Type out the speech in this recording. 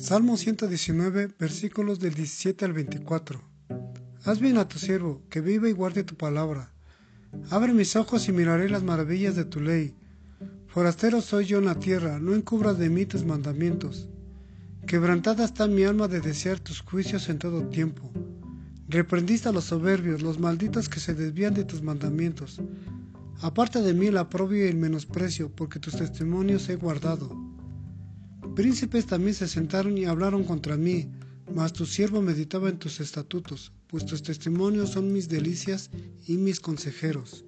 Salmo 119, versículos del 17 al 24. Haz bien a tu siervo, que viva y guarde tu palabra. Abre mis ojos y miraré las maravillas de tu ley. Forastero soy yo en la tierra, no encubras de mí tus mandamientos. Quebrantada está mi alma de desear tus juicios en todo tiempo. Reprendiste a los soberbios, los malditos que se desvían de tus mandamientos. Aparta de mí el aprobio y el menosprecio, porque tus testimonios he guardado. Príncipes también se sentaron y hablaron contra mí, mas tu siervo meditaba en tus estatutos, pues tus testimonios son mis delicias y mis consejeros.